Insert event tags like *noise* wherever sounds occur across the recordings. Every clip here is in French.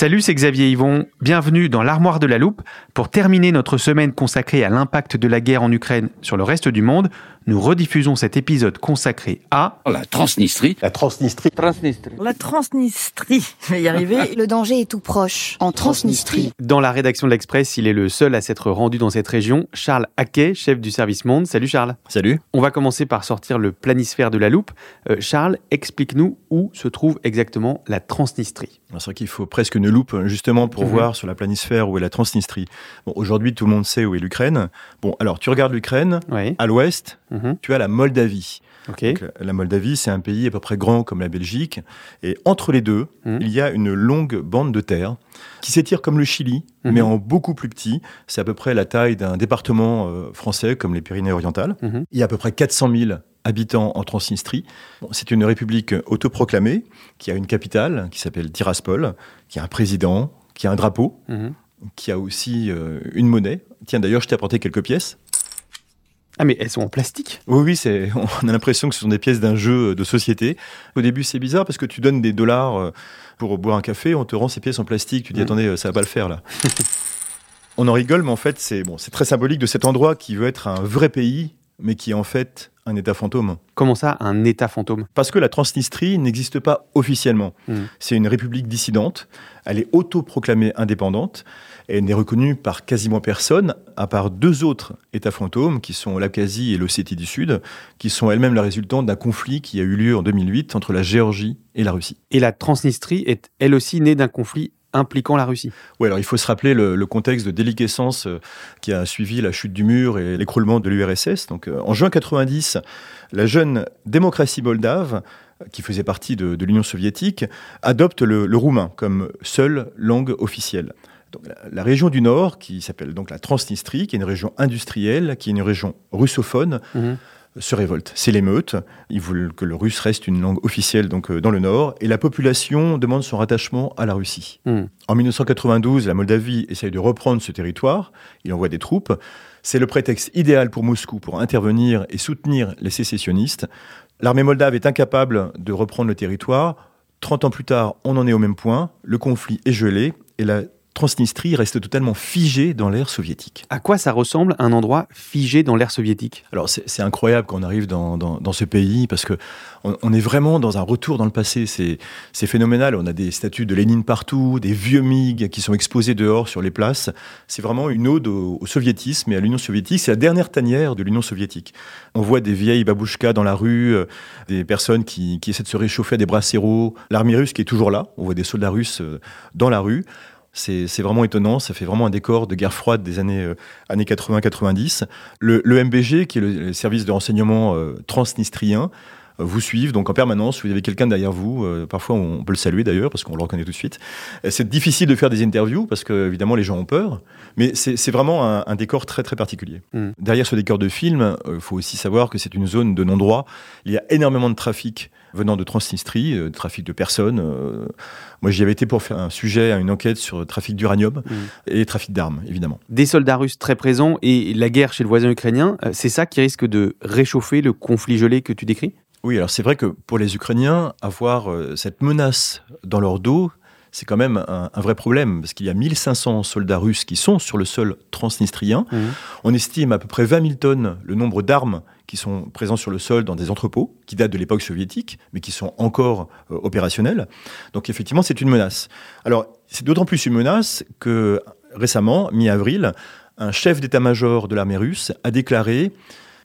Salut, c'est Xavier Yvon. Bienvenue dans l'armoire de la loupe. Pour terminer notre semaine consacrée à l'impact de la guerre en Ukraine sur le reste du monde, nous rediffusons cet épisode consacré à la Transnistrie. La Transnistrie. Transnistrie. La Transnistrie. Je vais y arriver. *laughs* Le danger est tout proche. En Transnistrie. Dans la rédaction de l'Express, il est le seul à s'être rendu dans cette région. Charles Haquet, chef du service Monde. Salut Charles. Salut. On va commencer par sortir le planisphère de la loupe. Euh, Charles, explique-nous où se trouve exactement la Transnistrie. C'est vrai qu'il faut presque une loupe justement pour Mhm. voir sur la planisphère où est la Transnistrie. Bon, aujourd'hui, tout le monde sait où est l'Ukraine. Bon, alors tu regardes l'Ukraine. Oui. À l'ouest, Mhm. tu as la Moldavie. Donc, la Moldavie, c'est un pays à peu près grand comme la Belgique. Et entre les deux, Mhm. il y a une longue bande de terre qui s'étire comme le Chili, mais en beaucoup plus petit. C'est à peu près la taille d'un département euh, français comme les Pyrénées-Orientales. Il y a à peu près 400 000 habitants en Transnistrie. C'est une république autoproclamée qui a une capitale qui s'appelle Tiraspol, qui a un président, qui a un drapeau, Mhm. qui a aussi euh, une monnaie. Tiens, d'ailleurs, je t'ai apporté quelques pièces. Ah mais elles sont en plastique? Oui, oui, c'est, *laughs* on a l'impression que ce sont des pièces d'un jeu de société. Au début, c'est bizarre parce que tu donnes des dollars euh, pour boire un café, on te rend ces pièces en plastique. Tu dis, Mhm. attendez, euh, ça va pas le faire là. *laughs* on en rigole, mais en fait, c'est bon, c'est très symbolique de cet endroit qui veut être un vrai pays, mais qui est en fait un État fantôme. Comment ça, un État fantôme? Parce que la Transnistrie n'existe pas officiellement. Mhm. C'est une république dissidente. Elle est autoproclamée indépendante. Et elle n'est reconnue par quasiment personne, à part deux autres États fantômes, qui sont l'Abkhazie et l'Ossétie du Sud, qui sont elles-mêmes la résultante d'un conflit qui a eu lieu en 2008 entre la Géorgie et la Russie. Et la Transnistrie est elle aussi née d'un conflit impliquant la Russie. Oui, alors il faut se rappeler le, le contexte de déliquescence euh, qui a suivi la chute du mur et l'écroulement de l'URSS. Donc, euh, en juin 90, la jeune démocratie moldave, qui faisait partie de, de l'Union soviétique, adopte le, le roumain comme seule langue officielle. Donc, la, la région du Nord, qui s'appelle donc la Transnistrie, qui est une région industrielle, qui est une région russophone, Mhm. Se révolte. C'est l'émeute. Ils veulent que le russe reste une langue officielle donc euh, dans le Nord, et la population demande son rattachement à la Russie. Mhm. En 1992, la Moldavie essaye de reprendre ce territoire. Il envoie des troupes. C'est le prétexte idéal pour Moscou pour intervenir et soutenir les sécessionnistes. L'armée moldave est incapable de reprendre le territoire. 30 ans plus tard, on en est au même point. Le conflit est gelé et la Transnistrie reste totalement figée dans l'ère soviétique. À quoi ça ressemble un endroit figé dans l'ère soviétique? Alors c'est incroyable quand on arrive dans, dans- dans ce pays parce que on, on est vraiment dans un retour dans le passé. C'est phénoménal. On a des statues de Lénine partout, des vieux MiG qui sont exposés dehors sur les places. C'est vraiment une ode au, au soviétisme et à l'Union soviétique. C'est la dernière tanière de l'Union soviétique. On voit des vieilles babouchkas dans la rue, euh, des personnes qui, qui essaient de se réchauffer à des brasseros. L'armée russe qui est toujours là. On voit des soldats russes euh, dans la rue. C'est vraiment étonnant, ça fait vraiment un décor de guerre froide des années, euh, années 80-90. Le, le MBG, qui est le, service de renseignement euh, transnistrien, vous suivent donc en permanence. Vous avez quelqu'un derrière vous. euh, parfois, on peut le saluer d'ailleurs parce qu'on le reconnaît tout de suite. Euh, C'est difficile de faire des interviews parce que évidemment les gens ont peur, mais c'est vraiment un, un décor très très particulier. Mm. Derrière ce décor de film, il faut aussi savoir que c'est une zone de non-droit. Il y a énormément de trafic venant de Transnistrie, euh, trafic de personnes. euh. moi, j'y avais été pour faire un sujet, une enquête sur le trafic d'uranium Mm. et trafic d'armes, évidemment. Des soldats russes très présents et la guerre chez le voisin ukrainien, euh, c'est ça qui risque de réchauffer le conflit gelé que tu décris? Oui, alors c'est vrai que pour les Ukrainiens, avoir euh, cette menace dans leur dos, c'est quand même un, un, vrai problème, parce qu'il y a 1500 soldats russes qui sont sur le sol transnistrien. Mmh. On estime à peu près 20 000 tonnes le nombre d'armes qui sont présents sur le sol dans des entrepôts, qui datent de l'époque soviétique, mais qui sont encore euh, opérationnels. Donc effectivement, c'est une menace. Alors, c'est d'autant plus une menace que récemment, mi-avril, un chef d'état-major de l'armée russe a déclaré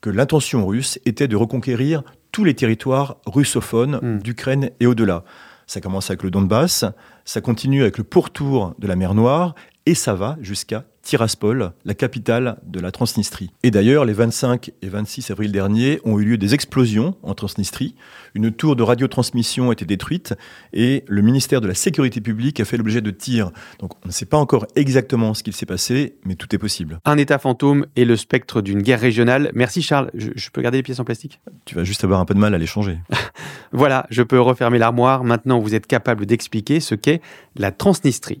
que l'intention russe était de reconquérir tous les territoires russophones mmh. d'Ukraine et au-delà. Ça commence avec le Donbass, ça continue avec le pourtour de la mer Noire, et ça va jusqu'à Tiraspol, la capitale de la Transnistrie. Et d'ailleurs, les 25 et 26 avril dernier ont eu lieu des explosions en Transnistrie. Une tour de radiotransmission a été détruite et le ministère de la Sécurité publique a fait l'objet de tirs. Donc on ne sait pas encore exactement ce qu'il s'est passé, mais tout est possible. Un État fantôme et le spectre d'une guerre régionale. Merci Charles. Je, je peux garder les pièces en plastique? Tu vas juste avoir un peu de mal à les changer. *laughs* voilà, je peux refermer l'armoire. Maintenant, vous êtes capable d'expliquer ce qu'est la Transnistrie.